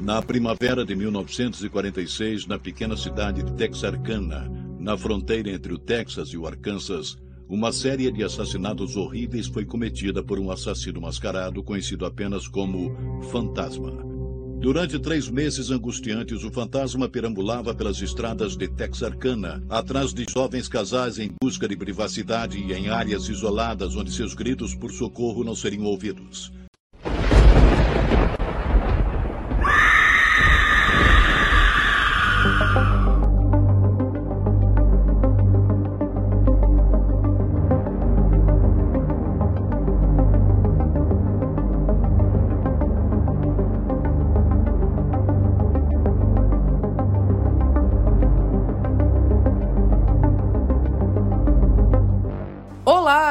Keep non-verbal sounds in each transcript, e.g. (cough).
Na primavera de 1946, na pequena cidade de Texarkana, na fronteira entre o Texas e o Arkansas, uma série de assassinatos horríveis foi cometida por um assassino mascarado conhecido apenas como Fantasma. Durante três meses angustiantes, o fantasma perambulava pelas estradas de Texarkana, atrás de jovens casais em busca de privacidade e em áreas isoladas onde seus gritos por socorro não seriam ouvidos.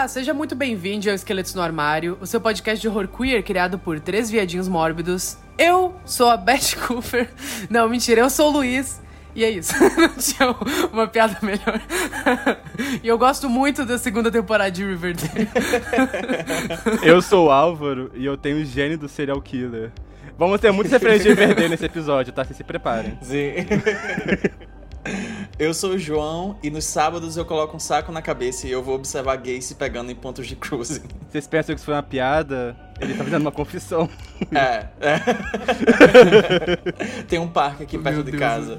Seja muito bem-vindo ao Esqueletos no Armário, o seu podcast de horror queer criado por três viadinhos mórbidos. Eu sou a Beth (laughs) Cooper. Não, mentira, eu sou o Luiz. E é isso. (laughs) Não tinha uma piada melhor. (laughs) e eu gosto muito da segunda temporada de Riverdale. Eu sou o Álvaro e eu tenho o gênio do serial killer. Vamos ter muitas referências de Riverdale nesse episódio, tá? Vocês se preparem. Sim. Eu sou o João e nos sábados eu coloco um saco na cabeça e eu vou observar gays se pegando em pontos de cruising. Vocês pensam que isso foi uma piada? Ele tá fazendo uma confissão. É, é. (laughs) Tem um parque aqui perto Meu de Deus. casa.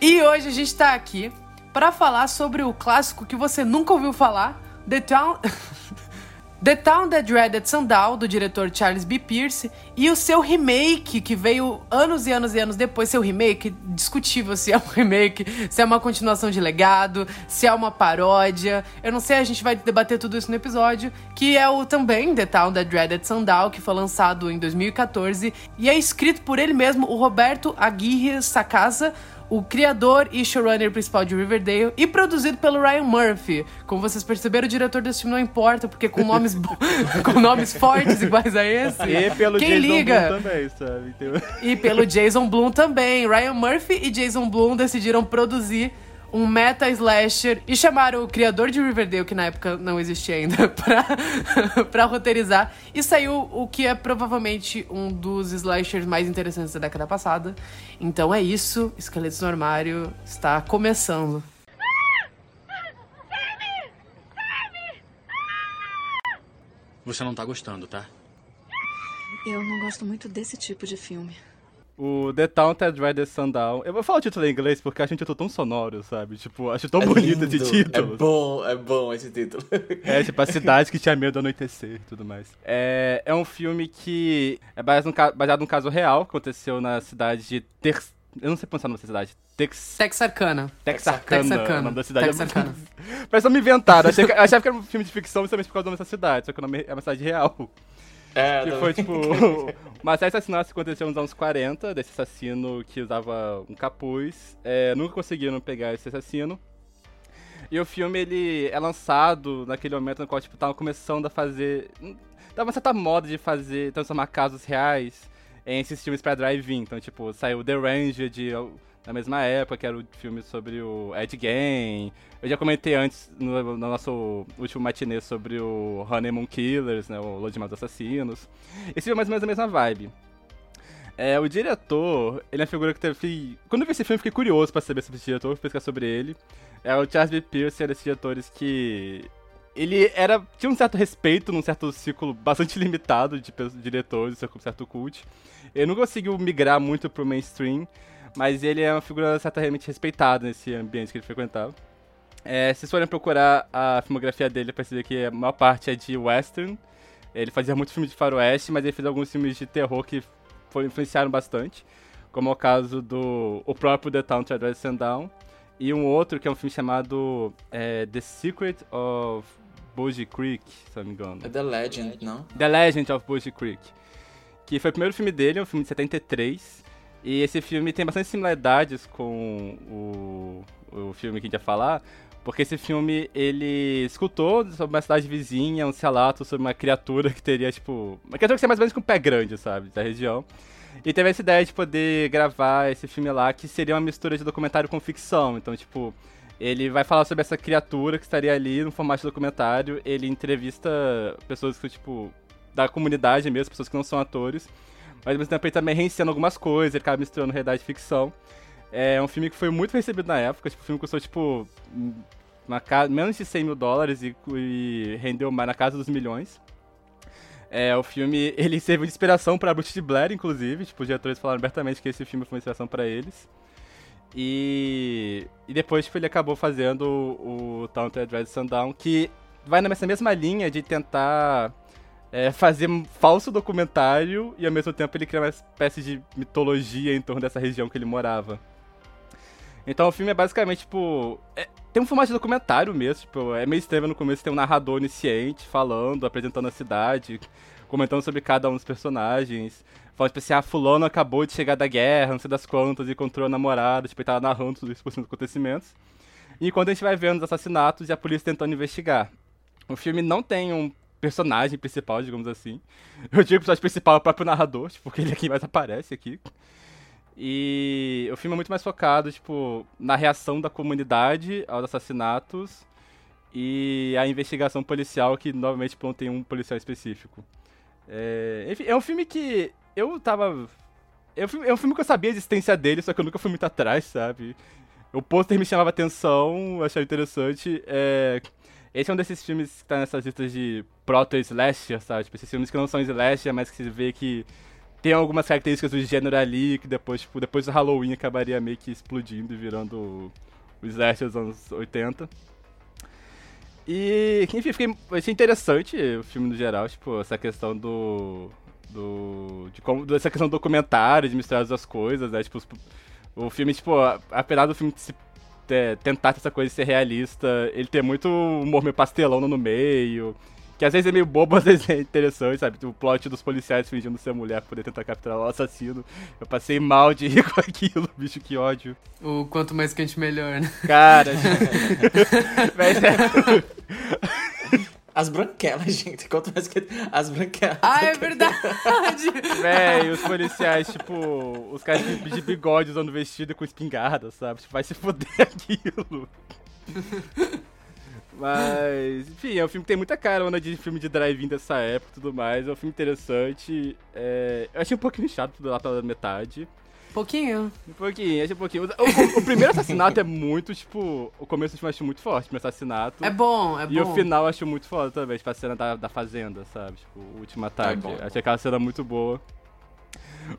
e hoje a gente tá aqui pra falar sobre o clássico que você nunca ouviu falar, The Town... The Town That Dreaded Sundown, do diretor Charles B. Pierce, e o seu remake, que veio anos e anos e anos depois. Seu remake, discutível se é um (laughs) remake, se é uma continuação de legado, se é uma paródia. Eu não sei, a gente vai debater tudo isso no episódio. Que é o também The Town That Dreaded Sundown, que foi lançado em 2014. E é escrito por ele mesmo, o Roberto Aguirre Sacasa, o criador e showrunner principal de Riverdale e produzido pelo Ryan Murphy. Como vocês perceberam, o diretor desse filme não importa, porque com nomes (laughs) com nomes fortes iguais a esse. E pelo Quem Jason liga? Também, sabe? Então- E pelo (laughs) Jason Blum também. Ryan Murphy e Jason Blum decidiram produzir um meta slasher e chamaram o criador de Riverdale, que na época não existia ainda, (laughs) pra, pra roteirizar. E saiu o que é provavelmente um dos slashers mais interessantes da década passada. Então é isso, Esqueletos no Armário está começando. Você não tá gostando, tá? Eu não gosto muito desse tipo de filme. O The Town That Dreaded Sundown. Eu vou falar o título em inglês porque eu acho um título tão sonoro, sabe? Tipo, acho tão bonito esse lindo. título. É bom, é bom esse título. É, tipo, a cidade que (laughs) tinha medo do anoitecer e tudo mais. É, é um filme que é baseado baseado num caso real que aconteceu na cidade de Ter... Eu não sei pronunciar nome dessa cidade. Tex... Texarkana. Texarkana, Texarkana. o nome da cidade. Texarkana. Parece (laughs) me inventaram. Achei que, eu achava que era um filme de ficção justamente por causa do nome dessa cidade, só que o nome é uma cidade real. É, Que também. foi, tipo, (laughs) de assassinatos que aconteceu nos anos 40, desse assassino que usava um capuz. É, nunca conseguiram pegar esse assassino. E o filme, ele é lançado naquele momento no qual, tipo, tava começando a fazer... Tava uma certa moda de fazer, transformar casos reais em esses filmes pra drive-in. Então, tipo, saiu The Ranged na mesma época, que era o filme sobre o Ed Gein. Eu já comentei antes, no, no nosso último matinê, sobre o Honeymoon Killers, né, o Lua de Maus Assassinos. Esse filme é mais ou menos a mesma vibe. É, o diretor, ele é uma figura que teve... Quando eu vi esse filme, fiquei curioso pra saber sobre esse diretor, fui pesquisar sobre ele. É, o Charles B. Pierce era desses diretores que... Ele era, tinha um certo respeito num certo círculo bastante (laughs) limitado de diretores, um certo cult. Ele não conseguiu migrar muito pro mainstream, mas ele é uma figura certamente respeitada nesse ambiente que ele frequentava. É, se vocês forem procurar a filmografia dele, perceber que a maior parte é de western. Ele fazia muito filme de faroeste, mas ele fez alguns filmes de terror que foram, influenciaram bastante. Como é o caso do o próprio The Town to Dread Sundown. E um outro que é um filme chamado é, The Secret of Bougie Creek, se não me engano. É The Legend, não? The Legend of Bougie Creek. Que foi o primeiro filme dele, é um filme de 73. E esse filme tem bastante similaridades com o, o filme que a gente ia falar. Porque esse filme, ele escutou sobre uma cidade vizinha, um relato sobre uma criatura que teria, tipo... Uma criatura que seria mais ou menos com um pé grande, sabe? Da região. E teve essa ideia de poder gravar esse filme lá, que seria uma mistura de documentário com ficção. Então, tipo, ele vai falar sobre essa criatura que estaria ali no formato de documentário. Ele entrevista pessoas que, tipo, da comunidade mesmo, pessoas que não são atores. Mas ao mesmo tempo ele também reencena algumas coisas, ele acaba misturando realidade e ficção. É um filme que foi muito recebido na época, tipo, o filme custou, tipo, na casa, menos de 100 mil dólares e, e rendeu mais na casa dos milhões. É, o filme, (laughs) ele serviu de inspiração para Bruce de Blair, inclusive, tipo, os diretores falaram abertamente que esse filme foi uma inspiração para eles. E, e depois, tipo, ele acabou fazendo o, o Taunted Red Sundown, que vai nessa mesma linha de tentar é, fazer um falso documentário e ao mesmo tempo ele cria uma espécie de mitologia em torno dessa região que ele morava. Então o filme é basicamente, tipo. É, tem um formato de documentário mesmo, tipo, é meio estranho no começo tem um narrador onisciente falando, apresentando a cidade, comentando sobre cada um dos personagens. Falando, tipo assim, ah, fulano acabou de chegar da guerra, não sei das quantas, encontrou a namorada, tipo, ele tava narrando tudo isso por cima dos acontecimentos. E quando a gente vai vendo os assassinatos e a polícia tentando investigar. O filme não tem um personagem principal, digamos assim. Eu digo o personagem principal é o próprio narrador, tipo, porque ele é quem mais aparece aqui. E o filme é muito mais focado, tipo, na reação da comunidade aos assassinatos e a investigação policial, que normalmente tipo, não tem um policial específico. É, enfim, é um filme que eu tava. É um, filme, que eu sabia a existência dele, só que eu nunca fui muito atrás, sabe? O pôster me chamava atenção, eu achava interessante. É, esse é um desses filmes que tá nessas listas de proto-slasher, sabe? Tipo, esses filmes que não são slasher, mas que você vê que tem algumas características do gênero ali, que depois, tipo, depois do Halloween acabaria meio que explodindo e virando o, o slasher dos anos 80. E, enfim, fiquei, achei interessante o filme no geral, tipo, essa questão do. do de como, essa questão do documentário, de misturar as duas coisas, né? Tipo, o filme, tipo, apesar do filme se, ter, tentar essa coisa de ser realista, ele tem muito humor meio pastelão no meio. Que às vezes é meio bobo, (laughs) às vezes é interessante, sabe? O plot dos policiais fingindo ser mulher pra poder tentar capturar o assassino. Eu passei mal de rir (laughs) com aquilo, bicho, que ódio. O quanto mais quente, melhor, né? Cara, (laughs) Mas é... As branquelas, (laughs) gente. Quanto mais que. As branquelas. Ah, é verdade! (laughs) Véi, os policiais, tipo, os caras de bigode usando vestido com espingarda, sabe? Tipo, vai se foder (laughs) aquilo. Mas, enfim, é um filme que tem muita carona de filme de drive-in dessa época e tudo mais. É um filme interessante. É... Eu achei um pouquinho chato lá pela metade. Pouquinho. Um pouquinho, achei um pouquinho. O, o, o, primeiro assassinato é muito, tipo. O começo eu acho muito forte, o assassinato. É bom, é bom. E o final eu acho muito foda também, tipo, a cena da, da fazenda, sabe? Tipo, o último ataque. É achei aquela cena muito boa.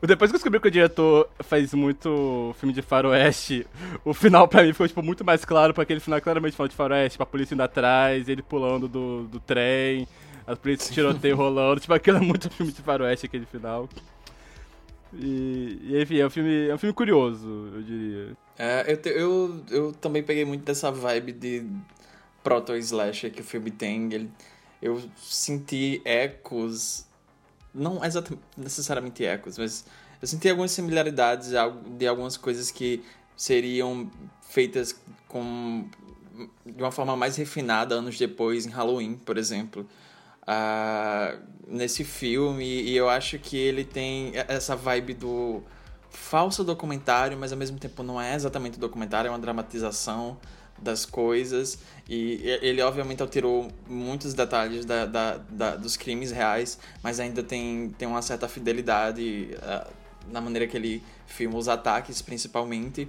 Depois que eu descobri que o diretor faz muito filme de faroeste, o final pra mim ficou, tipo, muito mais claro, porque aquele final claramente final de faroeste, tipo, a polícia indo atrás, ele pulando do, do trem, as polícias tiroteio (laughs) rolando, tipo, aquilo é muito filme de faroeste, aquele final. E, e, enfim, é um filme, é um filme curioso, eu diria. É, eu, te, eu, eu também peguei muito dessa vibe de proto-slasher que o filme tem. Ele, eu senti ecos não exatamente necessariamente ecos, mas eu senti algumas similaridades de algumas coisas que seriam feitas com de uma forma mais refinada anos depois em Halloween, por exemplo. Uh, nesse filme e eu acho que ele tem essa vibe do falso documentário, mas ao mesmo tempo não é exatamente documentário, é uma dramatização das coisas e ele obviamente alterou muitos detalhes da, da, da, dos crimes reais, mas ainda tem, tem uma certa fidelidade uh, na maneira que ele filma os ataques, principalmente.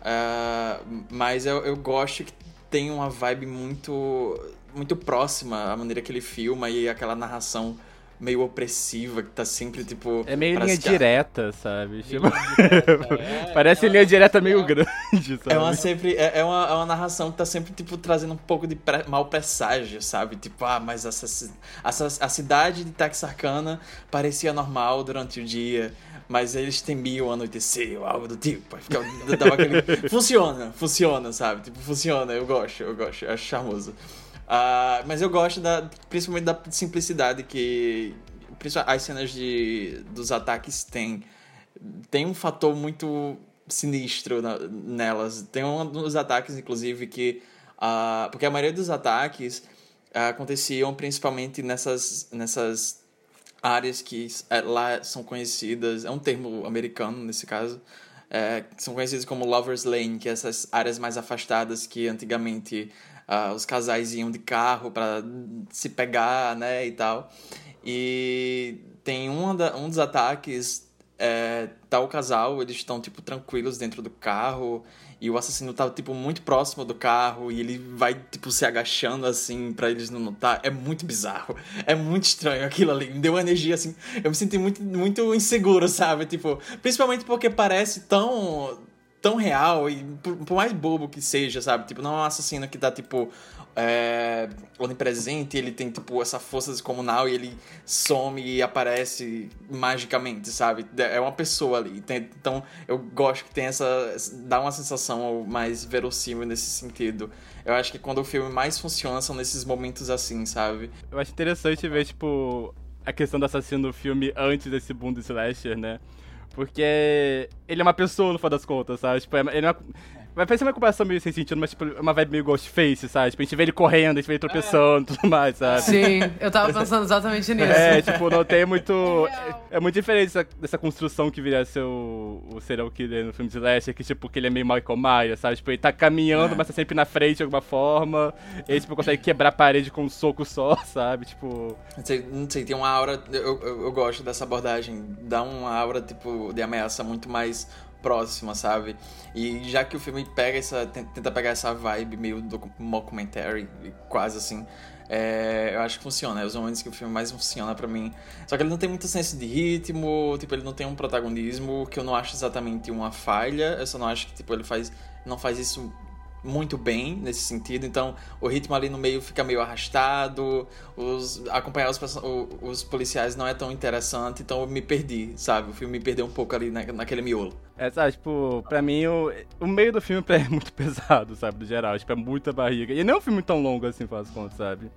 Uh, mas eu, eu gosto que tem uma vibe muito, muito próxima a maneira que ele filma e aquela narração meio opressiva, que tá sempre, tipo... É meio linha que... direta, sabe? Tipo... Direta, (laughs) é, Parece é linha direta meio grande, sabe? É uma, sempre, é, é, uma, é uma narração que tá sempre, tipo, trazendo um pouco de pre... mal presságio, sabe? Tipo, ah, mas essa, essa, a cidade de Texarkana parecia normal durante o dia, mas eles temiam anoitecer ou algo do tipo. Aquele... (laughs) funciona, funciona, sabe? Tipo, funciona, eu gosto, eu gosto, eu acho charmoso. Uh, mas eu gosto da, principalmente da simplicidade que as cenas de, dos ataques têm. Tem um fator muito sinistro na, nelas. Tem um dos ataques, inclusive, que. Uh, porque a maioria dos ataques uh, aconteciam principalmente nessas, nessas áreas que uh, lá são conhecidas. É um termo americano nesse caso. É, são conhecidas como Lover's Lane, que é essas áreas mais afastadas que antigamente uh, os casais iam de carro para se pegar, né, e tal. E tem um, da, um dos ataques é, tá o casal, eles estão, tipo, tranquilos dentro do carro, e o assassino tá, tipo, muito próximo do carro, e ele vai, tipo, se agachando, assim, para eles não notar. É muito bizarro. É muito estranho aquilo ali. Me deu uma energia, assim, eu me senti muito, muito inseguro, sabe? Tipo, principalmente porque parece tão tão real e por, por, mais bobo que seja, sabe? Tipo, não é um assassino que tá, tipo, é, onipresente, ele tem, tipo, essa força descomunal e ele some e aparece magicamente, sabe? É uma pessoa ali. Tem, então, eu gosto que tem essa... dá uma sensação mais verossímil nesse sentido. Eu acho que quando o filme mais funciona são nesses momentos assim, sabe? Eu acho interessante ver, tipo, a questão do assassino do filme antes desse boom do slasher, né? Porque ele é uma pessoa, no fim das contas, sabe? Tipo, ele é uma, Vai parecer uma comparação meio sem sentido, mas tipo, é uma vibe meio Ghostface, sabe? Tipo, a gente vê ele correndo, a gente vê ele tropeçando e é. tudo mais, sabe? Sim, eu tava (laughs) pensando exatamente nisso. É, tipo, não tem (laughs) muito. É, é muito diferente dessa, dessa, construção que viria a ser o, o serial killer no filme de Lester, que tipo, que ele é meio Michael Myers, sabe? Tipo, ele tá caminhando, é. mas tá sempre na frente de alguma forma. Ele, tipo, consegue quebrar a parede com um soco só, (laughs) sabe? Tipo. Não sei, não sei tem uma aura. Eu, eu, eu gosto dessa abordagem. Dá uma aura, tipo, de ameaça muito mais próxima, sabe? E já que o filme pega essa, tenta pegar essa vibe meio do mockumentary, quase assim, é, eu acho que funciona. É os momentos que o filme mais funciona para mim. Só que ele não tem muito senso de ritmo, tipo, ele não tem um protagonismo que eu não acho exatamente uma falha. Eu só não acho que tipo ele faz não faz isso muito bem nesse sentido, então o ritmo ali no meio fica meio arrastado, os, acompanhar os, os policiais não é tão interessante, então eu me perdi, sabe? O filme me perdeu um pouco ali na, naquele miolo. É, sabe, tipo, pra mim o, o meio do filme é muito (laughs) pesado, sabe, do geral, tipo, é muita barriga. E não é um filme tão longo assim, faz conta, sabe?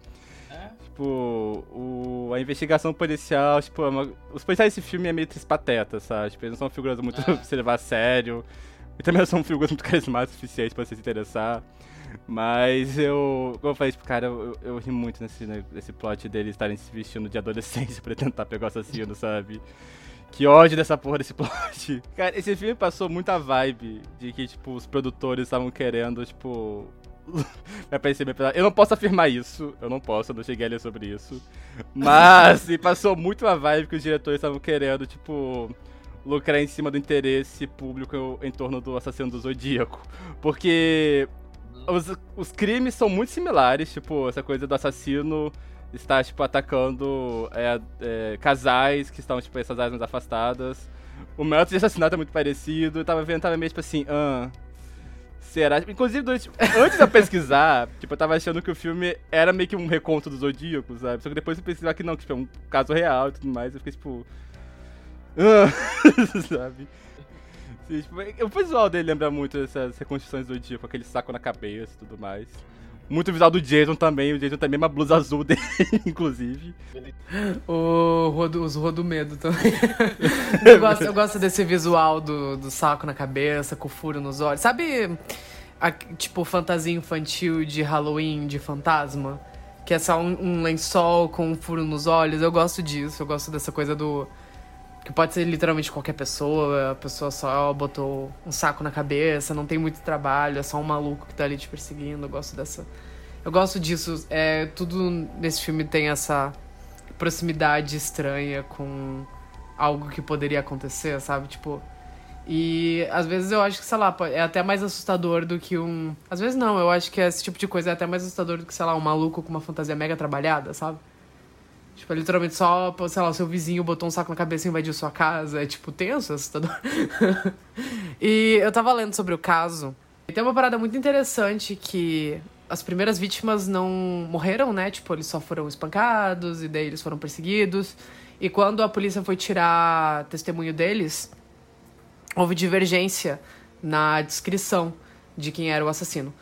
É? Tipo, o, a investigação policial, tipo, é uma, os policiais desse filme é meio pateta, sabe? Tipo, eles não são figuras muito é. (laughs) se levar a sério. E também são figuras muito carismáticas o suficiente pra você se interessar. Mas eu, como eu falei, tipo, cara, eu, eu, ri muito nesse, né, nesse plot deles estarem se vestindo de adolescência (laughs) pra tentar pegar o assassino, sabe? Que ódio dessa porra desse plot. (laughs) Cara, esse filme passou muita vibe de que, tipo, os produtores estavam querendo, tipo. (laughs) Vai. Eu não posso afirmar isso, eu não posso, eu não cheguei a ler sobre isso. Mas passou muito a vibe que os diretores estavam querendo, tipo lucrar em cima do interesse público em torno do assassino do Zodíaco. Porque os, os crimes são muito similares, tipo, essa coisa do assassino estar, tipo, atacando é, é, casais que estão, tipo, essas áreas mais afastadas. O método de assassinato é muito parecido, eu tava vendo, tava meio, tipo assim, ah, será? Inclusive, durante, antes de eu pesquisar, (laughs) tipo, eu tava achando que o filme era meio que um reconto do Zodíaco, sabe? Só que depois eu pesquisar que não, que tipo, é um caso real e tudo mais, eu fiquei, tipo... (laughs) sabe? Sim, tipo, o visual dele lembra muito essas reconstruções do dia, com aquele saco na cabeça e tudo mais. Muito visual do Jason também, o Jason também uma blusa azul (laughs) dele, inclusive. O Rodo, os Rodo Medo também. (laughs) eu, gosto, eu gosto desse visual do, do saco na cabeça, com furo nos olhos. Sabe, a, tipo, fantasia infantil de Halloween, de fantasma? Que é só um, um lençol com um furo nos olhos. Eu gosto disso, eu gosto dessa coisa do que pode ser literalmente qualquer pessoa, a pessoa só botou um saco na cabeça, não tem muito trabalho, é só um maluco que tá ali te perseguindo. Eu gosto dessa. Eu gosto disso. É, tudo nesse filme tem essa proximidade estranha com algo que poderia acontecer, sabe? Tipo. E às vezes eu acho que, sei lá, é até mais assustador do que um. Às vezes não, eu acho que esse tipo de coisa é até mais assustador do que, sei lá, um maluco com uma fantasia mega trabalhada, sabe? Tipo, é literalmente só, sei lá, o seu vizinho botou um saco na cabeça e invadiu sua casa. É, tipo, tenso, assustador. (laughs) e eu tava lendo sobre o caso. E tem uma parada muito interessante que as primeiras vítimas não morreram, né? Tipo, eles só foram espancados e daí eles foram perseguidos. E quando a polícia foi tirar testemunho deles, houve divergência na descrição de quem era o assassino,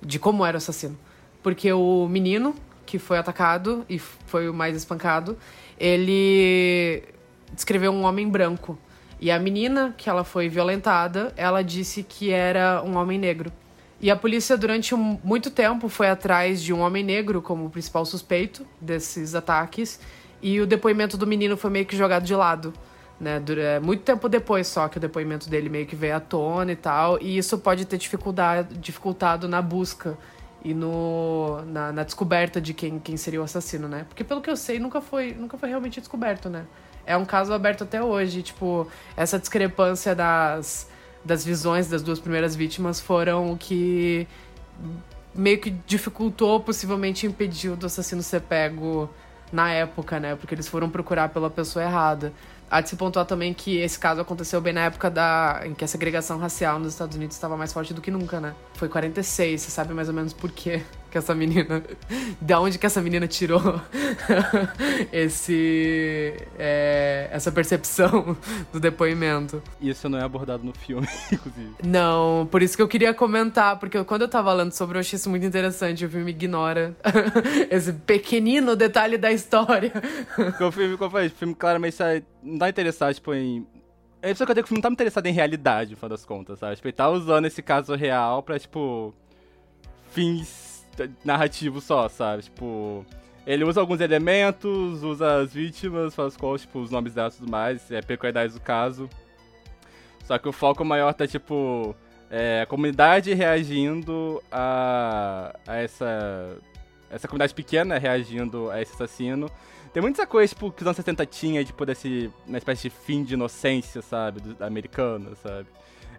de como era o assassino. Porque o menino, que foi atacado e foi o mais espancado, ele descreveu um homem branco. E a menina que ela foi violentada, ela disse que era um homem negro. E a polícia, durante um, muito tempo, foi atrás de um homem negro como principal suspeito desses ataques. E o depoimento do menino foi meio que jogado de lado. Né, é, muito tempo depois só que o depoimento dele meio que veio à tona e tal. E isso pode ter dificuldade, dificultado na busca e no, na, na, descoberta de quem, quem seria o assassino, né? Porque pelo que eu sei, nunca foi, nunca foi realmente descoberto, né? é um caso aberto até hoje. Tipo, essa discrepância das, das visões das duas primeiras vítimas foram o que meio que dificultou, possivelmente impediu do assassino ser pego na época, né? Porque eles foram procurar pela pessoa errada. Há de se pontuar também que esse caso aconteceu bem na época da, em que a segregação racial nos Estados Unidos estava mais forte do que nunca, né? Foi 46, você sabe mais ou menos por quê que essa menina. (laughs) De onde que essa menina tirou (laughs) esse. É, essa percepção (laughs) do depoimento. Isso não é abordado no filme, inclusive. Não, por isso que eu queria comentar, porque quando eu tava lendo sobre, eu achei isso muito interessante. O filme ignora esse pequenino detalhe da história. o filme, como eu falei, o filme claramente não tá interessado, tipo, em. É isso que eu digo que o filme não tá interessado em realidade, no final das contas, sabe? Tipo, ele tá usando esse caso real pra, tipo. fins narrativos só, sabe? Tipo. Ele usa alguns elementos, usa as vítimas, faz qual, tipo, os nomes delas e tudo mais, é peculiaridades do caso. Só que o foco maior tá, tipo, é, a comunidade reagindo a, a essa. Essa comunidade pequena reagindo a esse assassino. Tem muita coisa, tipo, que os anos 70 tinha, tipo, desse. uma espécie de fim de inocência, sabe? Americana, sabe?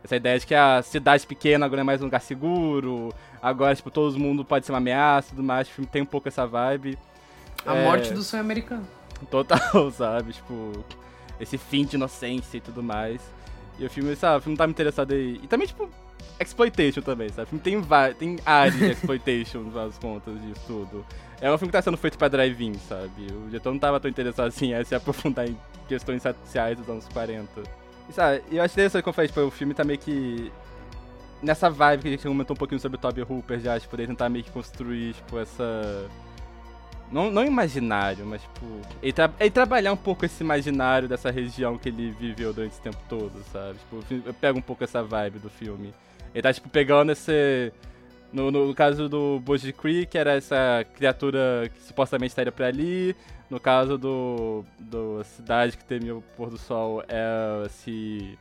Essa ideia de que a cidade pequena agora é mais um lugar seguro, agora, tipo, todo mundo pode ser uma ameaça e tudo mais. O filme tem um pouco essa vibe. A é... morte do sonho americano. Total, (laughs) sabe? Tipo, esse fim de inocência e tudo mais. E o filme, sabe, o filme tá me interessado aí. E também, tipo, exploitation também, sabe? O filme tem, tem áreas de (laughs) exploitation, no das contas, disso tudo. É um filme que tá sendo feito pra drive-in, sabe? O diretor não tava tão interessado assim em se aprofundar em questões sociais dos anos 40. Sabe, eu acho interessante como eu falei, tipo, o filme tá meio que nessa vibe que a gente comentou um pouquinho sobre o Toby Hooper já, tipo, poder tentar meio que construir, tipo, essa... Não, não imaginário, mas, tipo, ele, tra ele trabalhar um pouco esse imaginário dessa região que ele viveu durante esse tempo todo, sabe? Tipo, eu pego um pouco essa vibe do filme. Ele tá, tipo, pegando esse... No, no caso do Boji Creek, era essa criatura que supostamente estaria por ali. No caso do, do Cidade que temia o pôr do sol, é esse,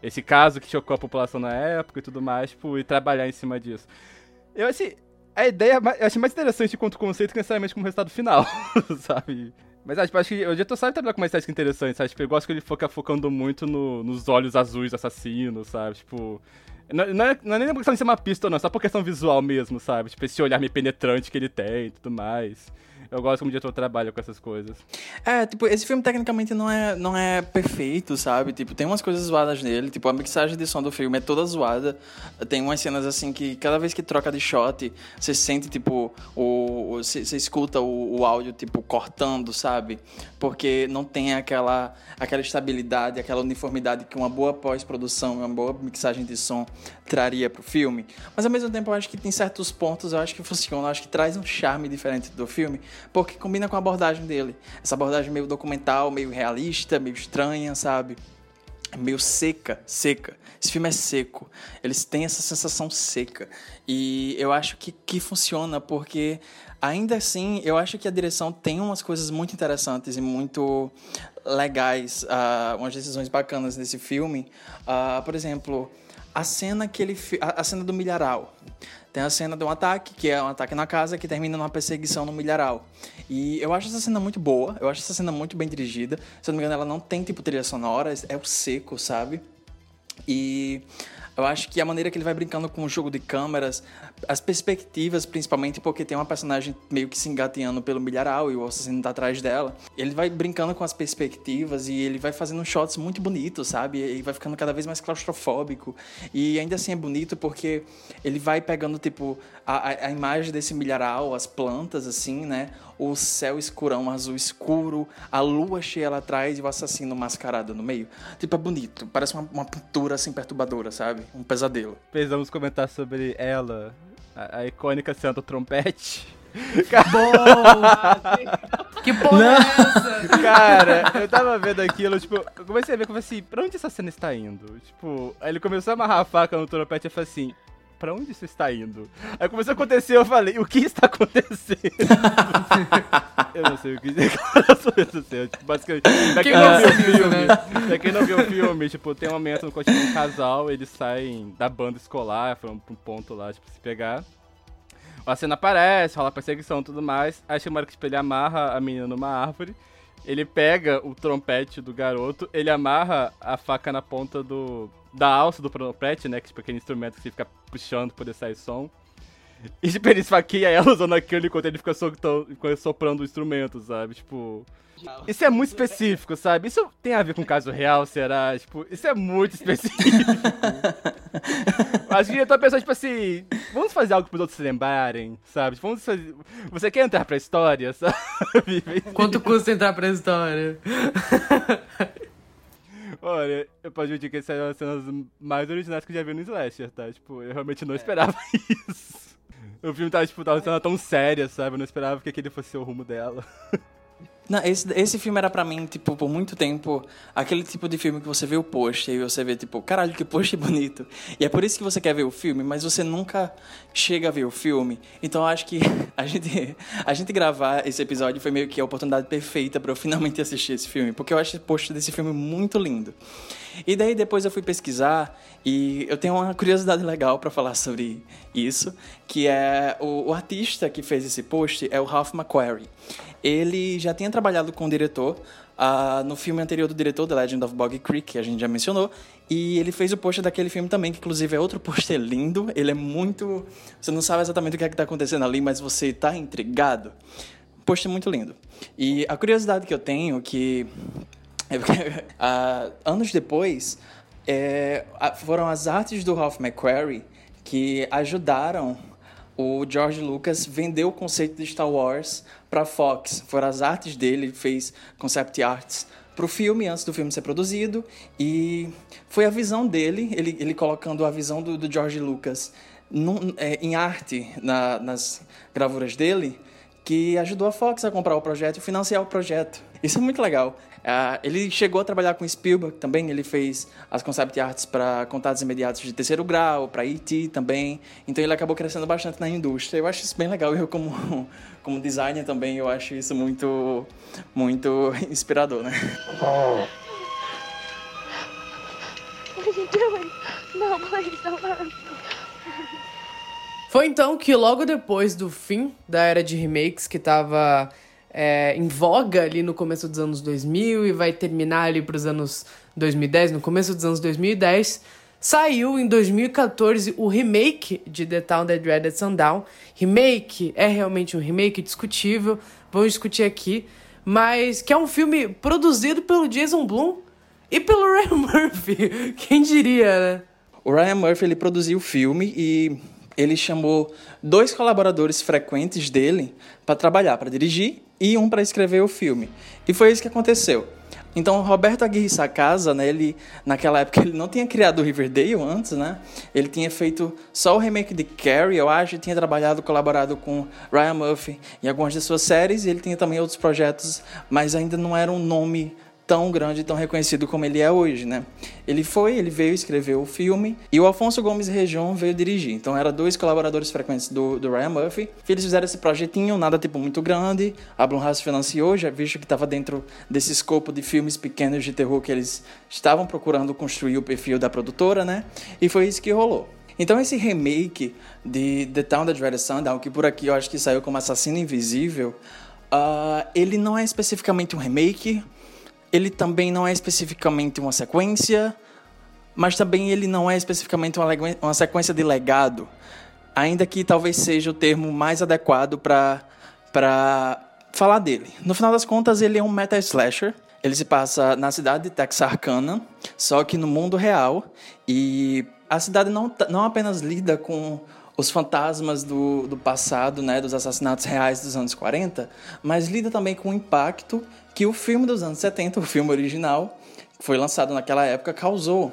esse caso que chocou a população na época e tudo mais, tipo, e trabalhar em cima disso. Eu, assim, a ideia eu achei mais interessante quanto conceito que necessariamente como resultado final, (laughs) sabe? Mas ah, tipo, acho que o diretor sabe trabalhar com uma estética interessante, sabe? Tipo, eu gosto que ele foca focando muito no, nos olhos azuis assassinos, sabe? Tipo, não, não, é, não é nem por questão de ser uma pista, não, só por questão visual mesmo, sabe? Tipo, esse olhar meio penetrante que ele tem e tudo mais. Eu gosto como o diretor trabalha com essas coisas. É, tipo, esse filme tecnicamente não é, não é perfeito, sabe? Tipo, tem umas coisas zoadas nele. Tipo, a mixagem de som do filme é toda zoada. Tem umas cenas assim que cada vez que troca de shot, você sente, tipo, o. Você, escuta o, o áudio, tipo, cortando, sabe? Porque não tem aquela, aquela estabilidade, aquela uniformidade que uma boa pós-produção, uma boa mixagem de som traria pro filme. Mas ao mesmo tempo eu acho que tem certos pontos, eu acho que funciona, eu acho que traz um charme diferente do filme, porque combina com a abordagem dele. Essa abordagem meio documental, meio realista, meio estranha, sabe? Meio seca, seca. Esse filme é seco. Eles têm essa sensação seca. E eu acho que, que funciona, porque ainda assim, eu acho que a direção tem umas coisas muito interessantes e muito legais, uh, umas decisões bacanas nesse filme. Uh, por exemplo, a cena que ele a, cena do milharal. Tem a cena de um ataque, que é um ataque na casa, que termina numa perseguição no milharal. E eu acho essa cena muito boa, eu acho essa cena muito bem dirigida. Se eu não me engano, ela não tem tipo trilha sonora, é o seco, sabe? E eu acho que a maneira que ele vai brincando com o jogo de câmeras, as perspectivas, principalmente porque tem uma personagem meio que se engateando pelo milharal e o assassino tá atrás dela. Ele vai brincando com as perspectivas e ele vai fazendo shots muito bonitos, sabe? E vai ficando cada vez mais claustrofóbico. E ainda assim é bonito porque ele vai pegando, tipo, a, a imagem desse milharal, as plantas, assim, né? o céu escurão, azul escuro, a lua cheia lá atrás e o assassino mascarado no meio. Tipo, é bonito, parece uma, uma pintura assim perturbadora, sabe? Um pesadelo. Precisamos comentar sobre ela, a, a icônica cena do trompete. (laughs) Boa! que porra é essa? Cara, eu tava vendo aquilo, tipo, eu comecei a ver como assim, pra onde essa cena está indo? Tipo, aí ele começou a amarrar a faca no trompete e falei assim, pra onde isso está indo? Aí começou a acontecer, eu falei, o que está acontecendo? (laughs) eu não sei o que aconteceu. (laughs) Tipo, basicamente, pra quem, não viu o filme, né? pra quem não viu o filme, tipo, tem um momento no qual tipo, um casal, eles saem da banda escolar, foram pra um ponto lá, tipo, se pegar. A cena aparece, rola perseguição e tudo mais. Aí chama que tipo, ele amarra a menina numa árvore. Ele pega o trompete do garoto, ele amarra a faca na ponta do da alça do trompete, né? Que tipo aquele instrumento que você fica puxando pra poder sair som. E tipo, ele esfaqueia ela usando aquilo enquanto ele fica soprando o instrumento, sabe? Tipo. Isso é muito específico, sabe? Isso tem a ver com caso real, será? Tipo, isso é muito específico. Acho que tô pensando, tipo assim, vamos fazer algo pros outros se lembrarem, sabe? Tipo, vamos fazer... Você quer entrar pra história, sabe? Quanto custa entrar pra história? Olha, eu posso admitir que essas são as cenas mais originais que eu já vi no Slasher, tá? Tipo, eu realmente não esperava (laughs) isso. O filme tava, tipo, tava sendo tão séria, sabe? Eu não esperava que aquele fosse o rumo dela. (laughs) Não, esse, esse filme era para mim, tipo, por muito tempo, aquele tipo de filme que você vê o post e você vê, tipo, caralho, que post bonito. E é por isso que você quer ver o filme, mas você nunca chega a ver o filme. Então eu acho que (laughs) a gente, a gente gravar esse episódio foi meio que a oportunidade perfeita para eu finalmente assistir esse filme, porque eu acho o post desse filme muito lindo. E daí depois eu fui pesquisar e eu tenho uma curiosidade legal para falar sobre isso, que é o, o, artista que fez esse post é o Ralph McQuarrie. Ele já tinha trabalhado com o diretor uh, no filme anterior do diretor, The Legend of Boggy Creek, que a gente já mencionou, e ele fez o post daquele filme também, que inclusive é outro pôster lindo. Ele é muito. Você não sabe exatamente o que é está acontecendo ali, mas você está intrigado. Post muito lindo. E a curiosidade que eu tenho que uh, (laughs) anos depois, é, foram as artes do Ralph McQuarrie que ajudaram o George Lucas vender o conceito de Star Wars para Fox. Foram as artes dele, ele fez concept arts para o filme antes do filme ser produzido e foi a visão dele, ele, ele colocando a visão do, do George Lucas num, é, em arte na, nas gravuras dele, que ajudou a Fox a comprar o projeto e financiar o projeto. Isso é muito legal. Uh, ele chegou a trabalhar com Spielberg também, ele fez as concept arts para Contatos Imediatos de Terceiro Grau, para E.T. também, então ele acabou crescendo bastante na indústria. Eu acho isso bem legal, eu como, (laughs) como designer também, eu acho isso muito, muito inspirador, né? Foi então que logo depois do fim da era de remakes, que estava é, em voga ali no começo dos anos 2000 e vai terminar ali para os anos 2010, no começo dos anos 2010, saiu em 2014 o remake de The Town That Dreaded Sundown. Remake é realmente um remake discutível, vamos discutir aqui, mas que é um filme produzido pelo Jason Blum e pelo (laughs) Ryan Murphy. Quem diria, né? O Ryan Murphy ele produziu o filme e ele chamou dois colaboradores frequentes dele para trabalhar, para dirigir e um para escrever o filme. E foi isso que aconteceu. Então, Roberto Aguirre Sacasa, né, ele, naquela época, ele não tinha criado o Riverdale antes, né? Ele tinha feito só o remake de Carrie, eu acho, e tinha trabalhado, colaborado com Ryan Murphy em algumas de suas séries, e ele tinha também outros projetos, mas ainda não era um nome tão grande e tão reconhecido como ele é hoje, né? Ele foi, ele veio escrever o filme e o Alfonso Gomes Região veio dirigir. Então eram dois colaboradores frequentes do, do Ryan Murphy. Eles fizeram esse projetinho, nada tipo muito grande. A Blumhouse financiou, já visto que estava dentro desse escopo de filmes pequenos de terror que eles estavam procurando construir o perfil da produtora, né? E foi isso que rolou. Então esse remake de The Town That Dreaded Sundown, que por aqui eu acho que saiu como Assassino Invisível, uh, ele não é especificamente um remake, ele também não é especificamente uma sequência, mas também ele não é especificamente uma, sequência de legado, ainda que talvez seja o termo mais adequado para falar dele. No final das contas, ele é um meta slasher. Ele se passa na cidade de Texarkana, só que no mundo real. E a cidade não, não apenas lida com os fantasmas do, do passado, né, dos assassinatos reais dos anos 40, mas lida também com o impacto que o filme dos anos 70, o filme original, que foi lançado naquela época, causou.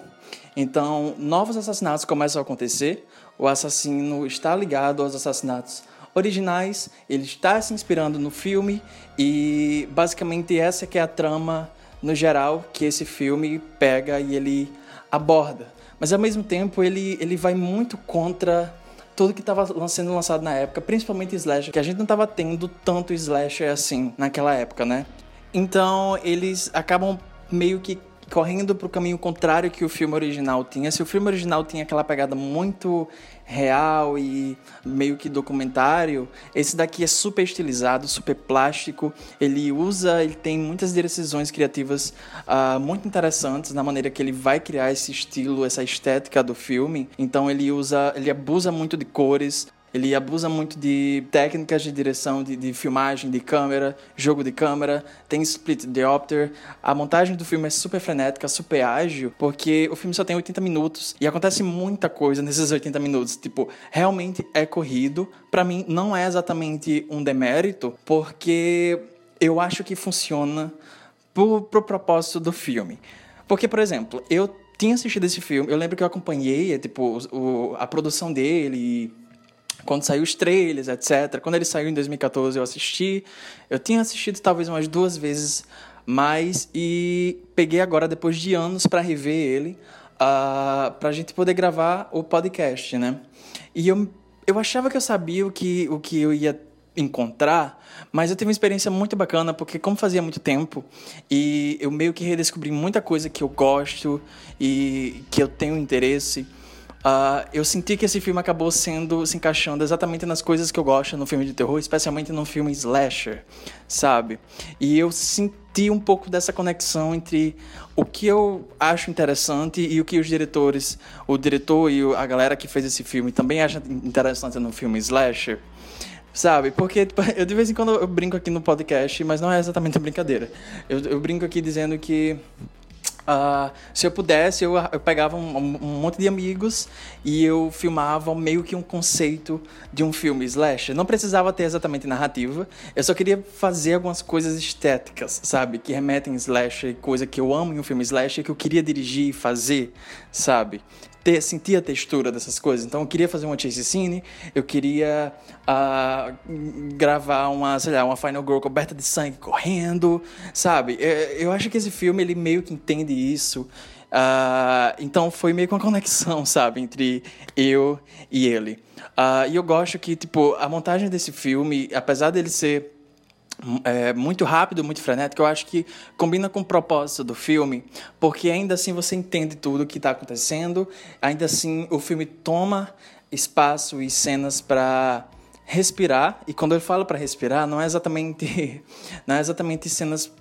Então, novos assassinatos começam a acontecer, o assassino está ligado aos assassinatos originais, ele está se inspirando no filme e basicamente essa que é a trama no geral que esse filme pega e ele aborda. Mas ao mesmo tempo ele, ele vai muito contra tudo que estava sendo lançado na época, principalmente slasher, que a gente não estava tendo tanto slasher assim naquela época, né? Então eles acabam meio que correndo pro caminho contrário que o filme original tinha. Se o filme original tinha aquela pegada muito real e meio que documentário, esse daqui é super estilizado, super plástico. Ele usa, ele tem muitas decisões criativas uh, muito interessantes na maneira que ele vai criar esse estilo, essa estética do filme. Então ele usa, ele abusa muito de cores, ele abusa muito de técnicas de direção, de, de, filmagem, de câmera, jogo de câmera, tem split diopter. A montagem do filme é super frenética, super ágil, porque o filme só tem 80 minutos e acontece muita coisa nesses 80 minutos. Tipo, realmente é corrido. Para mim, não é exatamente um demérito, porque eu acho que funciona pro, pro propósito do filme. Porque, por exemplo, eu tinha assistido esse filme, eu lembro que eu acompanhei, tipo, o, a produção dele quando saiu os trailers, etc. Quando ele saiu em 2014, eu assisti. Eu tinha assistido talvez umas duas vezes mais e peguei agora, depois de anos, para rever ele, uh, para a gente poder gravar o podcast, né? E eu, eu achava que eu sabia o que, o que eu ia encontrar, mas eu tive uma experiência muito bacana, porque como fazia muito tempo, e eu meio que redescobri muita coisa que eu gosto e que eu tenho interesse, Uh, eu senti que esse filme acabou sendo se encaixando exatamente nas coisas que eu gosto no filme de terror, especialmente no filme slasher, sabe? E eu senti um pouco dessa conexão entre o que eu acho interessante e o que os diretores, o diretor e a galera que fez esse filme também acham interessante no filme slasher. Sabe? Porque tipo, (laughs) eu de vez em quando eu brinco aqui no podcast, mas não é exatamente brincadeira. Eu, eu brinco aqui dizendo que Uh, se eu pudesse, eu, eu pegava um, um, monte de amigos e eu filmava meio que um conceito de um filme slash. Não precisava ter exatamente narrativa, eu só queria fazer algumas coisas estéticas, sabe? Que remetem slash, coisa que eu amo em um filme slash, que eu queria dirigir e fazer, sabe? Ter, sentir a textura dessas coisas. Então eu queria fazer uma chase scene, eu queria uh, gravar uma, sei lá, uma Final Girl coberta de sangue correndo, sabe? Eu, eu acho que esse filme ele meio que entende isso. Uh, então foi meio que uma conexão, (laughs) sabe, entre eu e ele. Uh, e eu gosto que, tipo, a montagem desse filme, apesar dele ser é, muito rápido, muito frenético, eu acho que combina com o propósito do filme, porque ainda assim você entende tudo o que está acontecendo, ainda assim o filme toma espaço e cenas para respirar, e quando eu falo para respirar, não é exatamente (laughs) não é exatamente cenas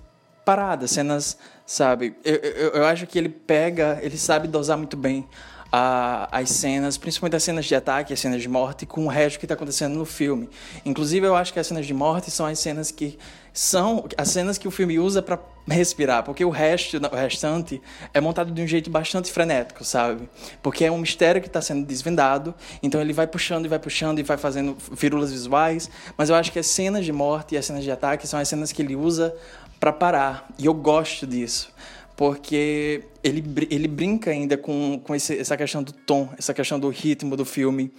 paradas, cenas, sabe? Eu, eu, eu acho que ele pega, ele sabe dosar muito bem a, as cenas, principalmente as cenas de ataque, as cenas de morte, com o resto que está acontecendo no filme. Inclusive, eu acho que as cenas de morte são as cenas que são as cenas que o filme usa para respirar, porque o resto, o restante, é montado de um jeito bastante frenético, sabe? Porque é um mistério que está sendo desvendado, então ele vai puxando e vai puxando e vai fazendo firulas visuais, mas eu acho que as cenas de morte e as cenas de ataque são as cenas que ele usa para parar, e eu gosto disso porque ele, ele brinca ainda com, com esse, essa questão do tom, essa questão do ritmo do filme,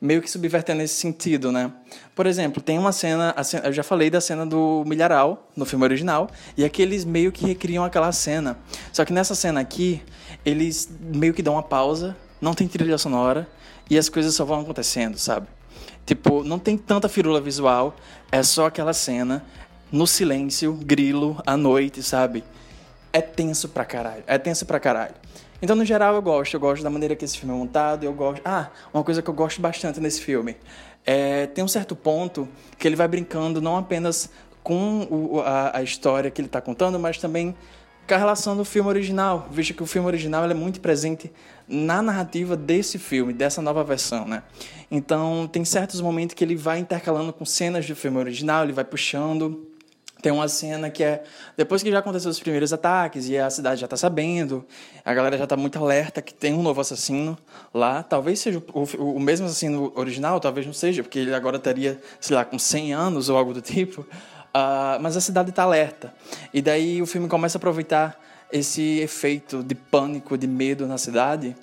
meio que subvertendo esse sentido, né? Por exemplo, tem uma cena, eu já falei da cena do milharal no filme original, e aqui eles meio que recriam aquela cena. Só que nessa cena aqui, eles meio que dão uma pausa, não tem trilha sonora, e as coisas só vão acontecendo, sabe? Tipo, não tem tanta firula visual, é só aquela cena no silêncio, grilo, à noite, sabe? É tenso pra caralho. É tenso pra caralho. Então, no geral, eu gosto. Eu gosto da maneira que esse filme é montado. Eu gosto. Ah, uma coisa que eu gosto bastante nesse filme. É, tem um certo ponto que ele vai brincando não apenas com o, a, a, história que ele está contando, mas também com a relação do filme original, visto que o filme original é muito presente na narrativa desse filme, dessa nova versão, né? Então, tem certos momentos que ele vai intercalando com cenas do filme original, ele vai puxando tem uma cena que é depois que já aconteceu os primeiros ataques e a cidade já está sabendo, a galera já está muito alerta que tem um novo assassino lá. Talvez seja o, o, o, mesmo assassino original, talvez não seja, porque ele agora estaria, sei lá, com 100 anos ou algo do tipo. Uh, mas a cidade está alerta. E daí o filme começa a aproveitar esse efeito de pânico, de medo na cidade.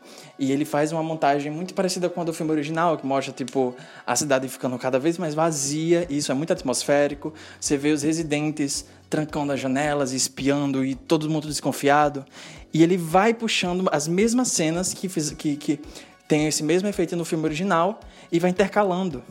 E ele faz uma montagem muito parecida com a do filme original, que mostra tipo a cidade ficando cada vez mais vazia, isso é muito atmosférico. Você vê os residentes trancando as janelas, espiando e todo mundo desconfiado. E ele vai puxando as mesmas cenas que, fiz, que, que tem esse mesmo efeito no filme original e vai intercalando.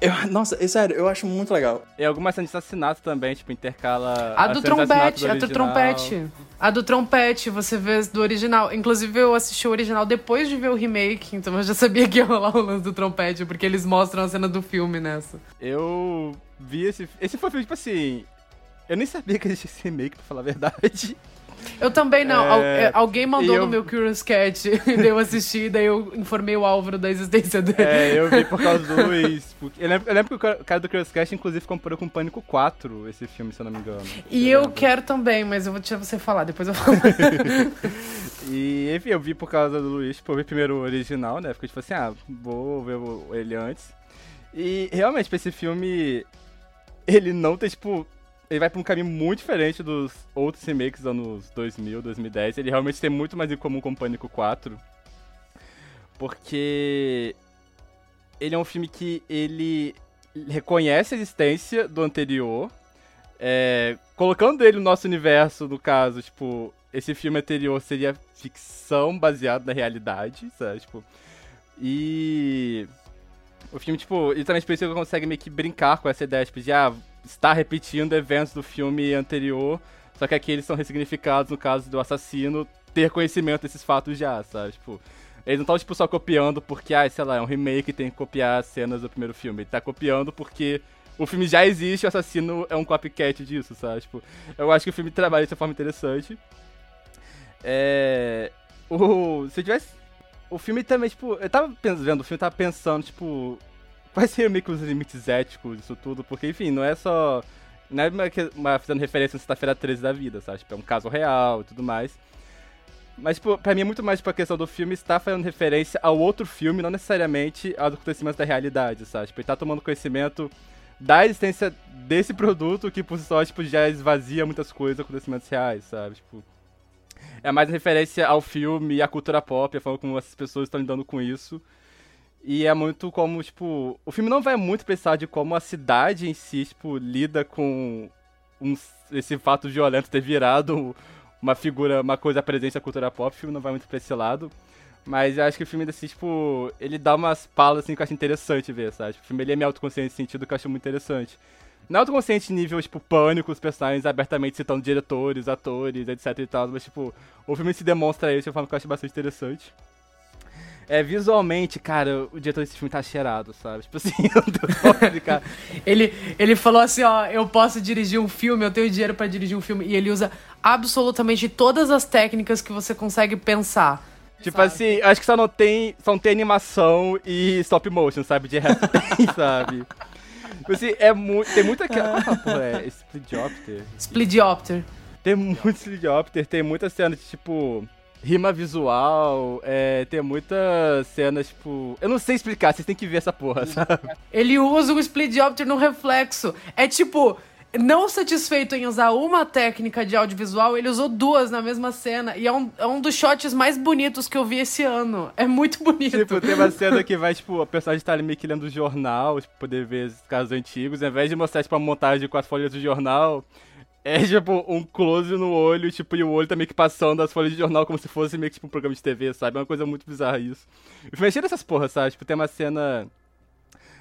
Eu, (laughs) nossa, é sério, eu acho muito legal. E algumas cenas de assassinato também, tipo, intercala. A do trompete, a do trompete. A do trompete, você vê do original. Inclusive, eu assisti o original depois de ver o remake, então eu já sabia que ia rolar o lance do trompete, porque eles mostram a cena do filme nessa. Eu vi esse. Esse foi um filme, tipo assim. Eu nem sabia que existia esse remake, pra falar a verdade. (laughs) Eu também não. É, Al- é, alguém mandou eu- no meu Curious Cat, (laughs) daí eu assisti, daí eu informei o Álvaro da existência dele. É, eu vi por causa do Luiz. Eu lembro, eu lembro que o cara- do Curious Cast, inclusive, comparou com Pânico 4, esse filme, se eu não me engano. E eu lembro. quero também, mas eu vou deixar você falar, depois eu falo. (laughs) E, enfim, eu vi por causa do Luiz, tipo, eu vi primeiro o original, né? Fiquei tipo assim, ah, vou ver ele antes. E realmente, pra esse filme, ele não tem, tipo. Ele vai pra um caminho muito diferente dos outros remakes dos anos 2000, 2010. Ele realmente tem muito mais em comum com Pânico 4. Porque. Ele é um filme que ele reconhece a existência do anterior. é, colocando ele no nosso universo, no caso, tipo, esse filme anterior seria ficção baseada na realidade, sabe? Tipo, e o filme, tipo, e também ele consegue meio que brincar com essa ideia, tipo, de, ah, estar repetindo eventos do filme anterior, só que aqui eles são ressignificados no caso do assassino ter conhecimento desses fatos já, sabe? Tipo, eles não estão, tipo, só copiando porque, ah, sei lá, é um remake tem que copiar as cenas do primeiro filme. Ele tá copiando porque o filme já existe, o assassino é um copycat disso, sabe? Tipo, eu acho que o filme trabalha de uma forma interessante. É. O. Se eu tivesse. O filme também, tipo. Eu tava vendo o filme, tava pensando, tipo. Quais seriam meio que os limites éticos disso tudo? Porque, enfim, não é só. Não é uma, uma fazendo referência a sexta-feira 13 da vida, sabe? Tipo, é um caso real e tudo mais. Mas, tipo, pra mim é muito mais tipo, a questão do filme estar fazendo referência ao outro filme, não necessariamente aos acontecimentos da realidade, sabe? Tipo, ele tá tomando conhecimento da existência desse produto que por si só, tipo, já esvazia muitas coisas, acontecimentos reais, sabe? Tipo, é mais referência ao filme e à cultura pop, a forma como essas pessoas estão lidando com isso. E é muito como, tipo, o filme não vai muito pensar de como a cidade em si, tipo, lida com um- esse fato violento ter virado uma figura, uma coisa presente à cultura pop, o filme não vai muito pra esse lado. Mas eu acho que o filme, assim, tipo, ele dá umas palas, assim, que eu acho interessante ver, sabe? O filme, ele é meio autoconsciente nesse sentido que eu acho muito interessante. Não é autoconsciente nível, tipo, pânico, os personagens abertamente citando diretores, atores, etc e tal, mas, tipo, o filme se demonstra isso de uma forma que eu acho bastante interessante. É, visualmente, cara, o diretor desse filme tá cheirado, sabe? Tipo assim, (laughs) eu não tenho como explicar. Ele, ele falou assim, ó, eu posso dirigir um filme, eu tenho dinheiro pra dirigir um filme. E ele usa absolutamente todas as técnicas que você consegue pensar. Tipo assim, acho que só não tem. Só não tem animação e stop motion, sabe? De resto tem, (laughs) sabe? Tipo assim, é muito. Tem muita. Qual é a porra? É Splitopter? Splidiopter. Tem muito Splitopter, tem muitas cenas de tipo. Rima visual, é, tem muitas cenas, tipo. Eu não sei explicar, vocês têm que ver essa porra, sabe? Ele usa o Splidiopter no reflexo. É tipo, não satisfeito em usar uma técnica de audiovisual, ele usou duas na mesma cena. E é um, é um dos shots mais bonitos que eu vi esse ano. É muito bonito. Tipo, tem uma cena que vai, tipo, a personagem tá ali meio que lendo o jornal, tipo, poder ver os casos antigos, ao invés de mostrar, tipo, uma montagem com as folhas do jornal, é, (laughs) tipo, um close no olho, tipo, e o olho tá meio que passando as folhas de jornal como se fosse meio que, tipo, um programa de TV, sabe? É uma coisa muito bizarra isso. O filme cheio dessas porras, sabe? Tipo, tem uma cena...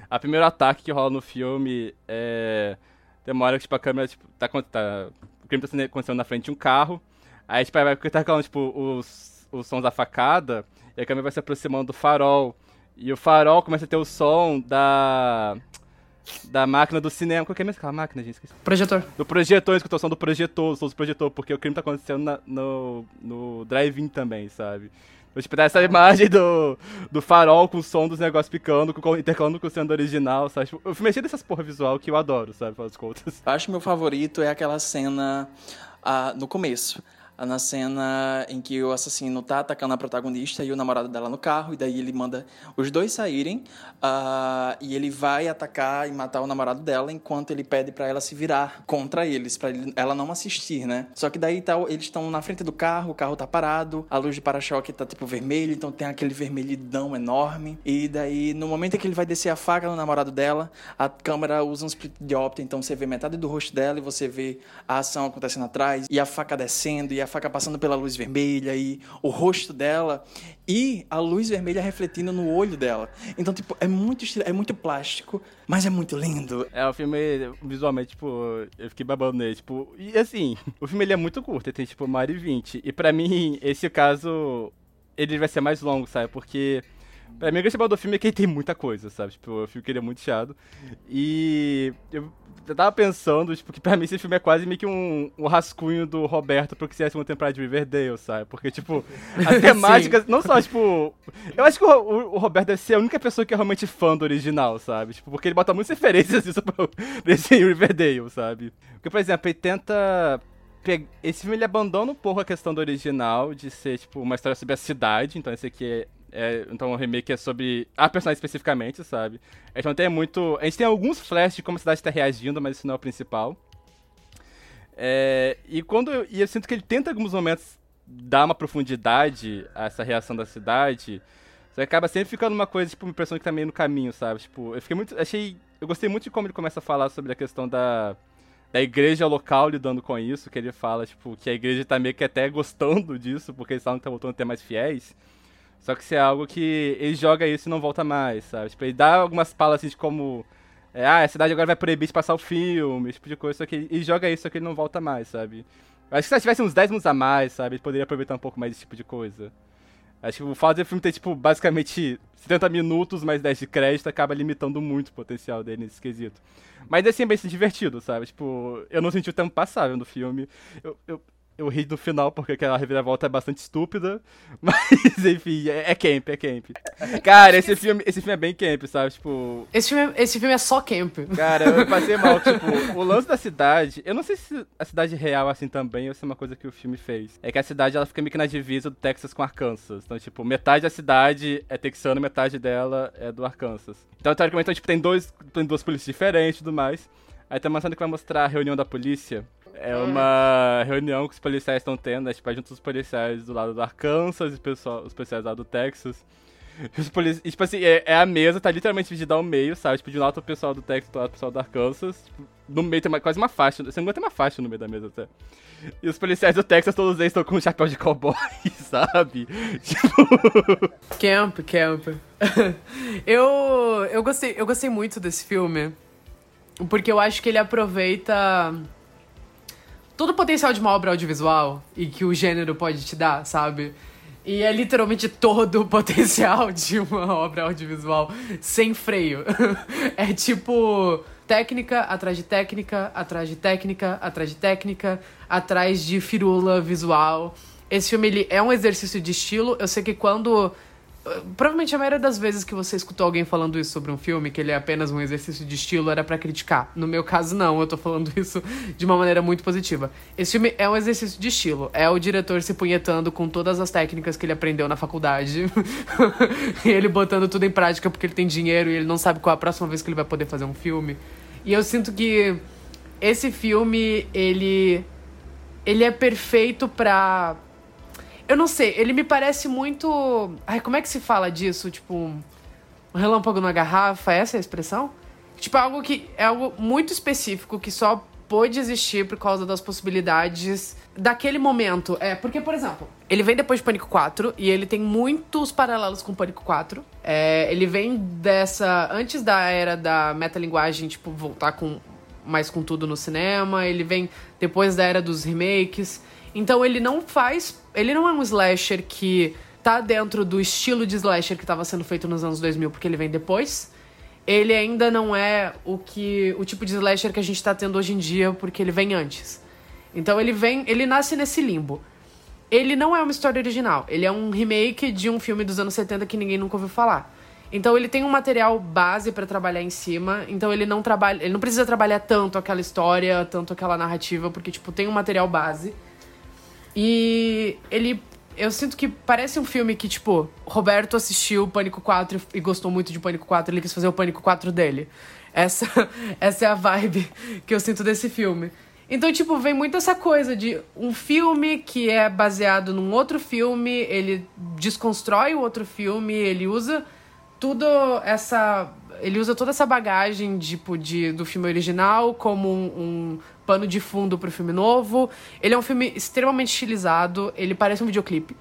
A primeiro ataque que rola no filme é... Tem uma hora que, tipo, a câmera, tipo, tá... tá o crime tá acontecendo na frente de um carro, aí, tipo, vai tá calando, tipo, os, os sons da facada, e a câmera vai se aproximando do farol. E o farol começa a ter o som da. Da máquina do cinema. Qual que é mesmo aquela máquina, gente? Esqueci. Projetor. Do projetor, escuta o som do projetor, o som do projetor, porque o crime tá acontecendo na- no, no drive-in também, sabe? Então, tipo, dá essa imagem do, do farol com o som dos negócios picando, com, intercalando com o som original, sabe? Tipo, é cheio dessas porra visual que eu adoro, sabe? Pelas contas. Eu acho que meu favorito é aquela cena ah, no começo. Na cena em que o assassino tá atacando a protagonista e o namorado dela no carro, e daí ele manda os dois saírem, ah, e ele vai atacar e matar o namorado dela, enquanto ele pede pra ela se virar contra eles, ele- ela não assistir, né? Só que daí tá, eles estão na frente do carro, o carro tá parado, a luz de para-choque tá tipo vermelho, então tem aquele vermelhidão enorme, e daí no momento em que ele vai descer a faca no namorado dela, a câmera usa um split diopter, então você vê metade do rosto dela e você vê a ação acontecendo atrás, e a faca descendo, e a faca passando pela luz vermelha e o rosto dela e a luz vermelha refletindo no olho dela. Então, tipo, é muito é muito plástico, mas é muito lindo. É, o filme, visualmente, tipo, eu fiquei babando nele, tipo, e assim, o filme ele é muito curto, ele tem, tipo, uma hora e vinte, e pra mim, esse caso, ele vai ser mais longo, sabe, porque... Pra mim, o principal do filme é que ele tem muita coisa, sabe? Tipo, o filme que ele é muito chato. E eu eu tava pensando, tipo, que pra mim esse filme é quase meio que um, um rascunho do Roberto pro que seria a segunda temporada de Riverdale, sabe? Porque, tipo, (laughs) a temática, não só, tipo. Eu acho que o, o, o, Roberto deve ser a única pessoa que é realmente fã do original, sabe? Tipo, porque ele bota muitas referências nisso pro, (laughs) nesse Riverdale, sabe? Porque, por exemplo, ele tenta. Esse filme ele abandona um pouco a questão do original, de ser, tipo, uma história sobre a cidade, então esse aqui é é, então o remake é sobre a personagem especificamente, sabe? Não tem muito. A gente tem alguns flashes de como a cidade está reagindo, mas isso não é o principal. É, e quando eu, e eu sinto que ele tenta em alguns momentos dar uma profundidade a essa reação da cidade, você acaba sempre ficando uma coisa, tipo, uma impressão que tá meio no caminho, sabe? Tipo, eu fiquei muito. Achei. Eu gostei muito de como ele começa a falar sobre a questão da. Da igreja local lidando com isso, que ele fala, tipo, que a igreja tá meio que até gostando (laughs) disso, porque eles estavam tá voltando a ter mais fiéis. Só que se é algo que ele joga isso e não volta mais, sabe? Tipo, ele dá algumas palas assim de como. É, ah, a cidade agora vai proibir de passar o filme, esse tipo de coisa, só que ele joga isso, só que ele não volta mais, sabe? Acho que se tivesse uns 10 minutos a mais, sabe? Ele poderia aproveitar um pouco mais desse tipo de coisa. Acho que o fato do filme ter, tipo, basicamente 70 minutos mais 10 de crédito acaba limitando muito o potencial dele nesse quesito. Mas assim é bem divertido, sabe? Tipo, eu não senti o tempo passar no filme. Eu, eu ri no final porque aquela reviravolta é bastante estúpida. (laughs) Mas, enfim, é, é camp, é camp. Cara, esse filme, esse filme é bem camp, sabe? Tipo. Esse filme, é, esse filme é só camp. Cara, eu passei mal. (laughs) tipo, o lance da cidade. Eu não sei se a cidade real assim também ou se é uma coisa que o filme fez. É que a cidade ela fica meio que na divisa do Texas com Arkansas. Então, tipo, metade da cidade é texana, metade dela é do Arkansas. Então, teoricamente, então, tipo, tem, dois, tem duas polícias diferentes e tudo mais. Aí tem uma cena que vai mostrar a reunião da polícia. É uma reunião que os policiais estão tendo, né? Tipo, junto os policiais do lado do Arkansas e pessoal, os policiais do lado do Texas. E, os polici... e tipo assim, é, é, a mesa, tá literalmente dividida ao meio, sabe? Tipo, de um lado o pessoal do Texas, do lado o pessoal do Arkansas. Tipo, no meio tem uma, quase uma faixa, você não tem uma faixa no meio da mesa até. E os policiais do Texas, todos eles estão com um chapéu de cowboy, (laughs) sabe? Tipo... Camp, camp. (laughs) eu, eu, gostei, eu gostei muito desse filme, porque eu acho que ele aproveita todo o potencial de uma obra audiovisual e que o gênero pode te dar, sabe? E é literalmente todo o (laughs) potencial de uma obra audiovisual sem freio. (laughs) é tipo técnica atrás de técnica, atrás de técnica, atrás de técnica, atrás de firula visual. Esse filme ele é um exercício de estilo. Eu sei que quando Provavelmente a maioria das vezes que você escutou alguém falando isso sobre um filme, que ele é apenas um exercício de estilo, era para criticar. No meu caso, não, eu tô falando isso de uma maneira muito positiva. Esse filme é um exercício de estilo. É o diretor se punhetando com todas as técnicas que ele aprendeu na faculdade. (laughs) e ele botando tudo em prática porque ele tem dinheiro e ele não sabe qual é a próxima vez que ele vai poder fazer um filme. E eu sinto que esse filme, ele. Ele é perfeito pra eu não sei, ele me parece muito. Ai, como é que se fala disso? Tipo, um relâmpago na garrafa, essa é a expressão? Tipo, algo que é algo muito específico que só pôde existir por causa das possibilidades daquele momento. É, porque, por exemplo, ele vem depois de Pânico 4 e ele tem muitos paralelos com Pânico 4. É, ele vem dessa. Antes da era da metalinguagem, tipo, voltar com mais com tudo no cinema. Ele vem depois da era dos remakes. Então ele não faz. Ele não é um slasher que tá dentro do estilo de slasher que estava sendo feito nos anos 2000, porque ele vem depois. Ele ainda não é o que o tipo de slasher que a gente tá tendo hoje em dia, porque ele vem antes. Então ele vem, ele nasce nesse limbo. Ele não é uma história original, ele é um remake de um filme dos anos 70 que ninguém nunca ouviu falar. Então ele tem um material base para trabalhar em cima, então ele não trabalha, ele não precisa trabalhar tanto aquela história, tanto aquela narrativa, porque tipo tem um material base. E ele. Eu sinto que parece um filme que, tipo, Roberto assistiu Pânico 4 e gostou muito de Pânico 4, ele quis fazer o Pânico 4 dele. Essa, (laughs) essa é a vibe que eu sinto desse filme. Então, tipo, vem muito essa coisa de um filme que é baseado num outro filme, ele desconstrói o outro filme, ele usa tudo essa ele usa toda essa bagagem tipo, de, do filme original como um, um pano de fundo pro filme novo. Ele é um filme extremamente estilizado, ele parece um videoclipe.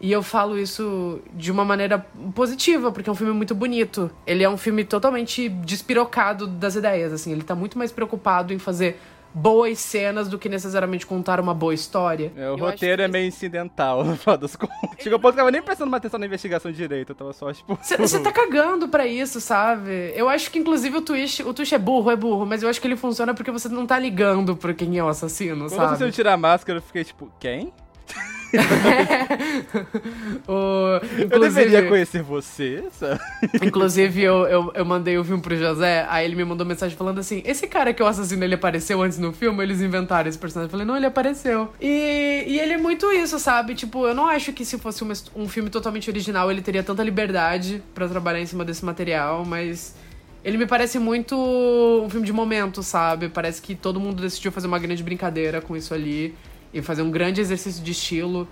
E eu falo isso de uma maneira positiva, porque é um filme muito bonito. Ele é um filme totalmente despirocado das ideias, assim. Ele tá muito mais preocupado em fazer boas cenas do que necessariamente contar uma boa história. É, o Eu roteiro é que- meio incidental, (laughs) no final das contas. Chegou ao ponto que eu tava nem prestando uma atenção na investigação direito, eu tava só, tipo... Você tá cagando pra isso, sabe? Eu acho que, inclusive, o twist, o twist é burro, é burro, mas eu acho que ele funciona porque você não tá ligando pra quem é o assassino, Quando sabe? você tirar a máscara, eu fiquei tipo, quem? (laughs) (laughs) o, Eu inclusive, deveria conhecer você, sabe? inclusive eu, eu, eu mandei o filme pro José, aí ele me mandou mensagem falando assim: esse cara que é o assassino, ele apareceu antes no filme, eles inventaram esse personagem. Eu falei, não, ele apareceu. E, e ele é muito isso, sabe? Tipo, eu não acho que se fosse uma- um filme totalmente original, ele teria tanta liberdade pra trabalhar em cima desse material, mas. Ele me parece muito um filme de momento, sabe? Parece que todo mundo decidiu fazer uma grande brincadeira com isso ali e fazer um grande exercício de estilo.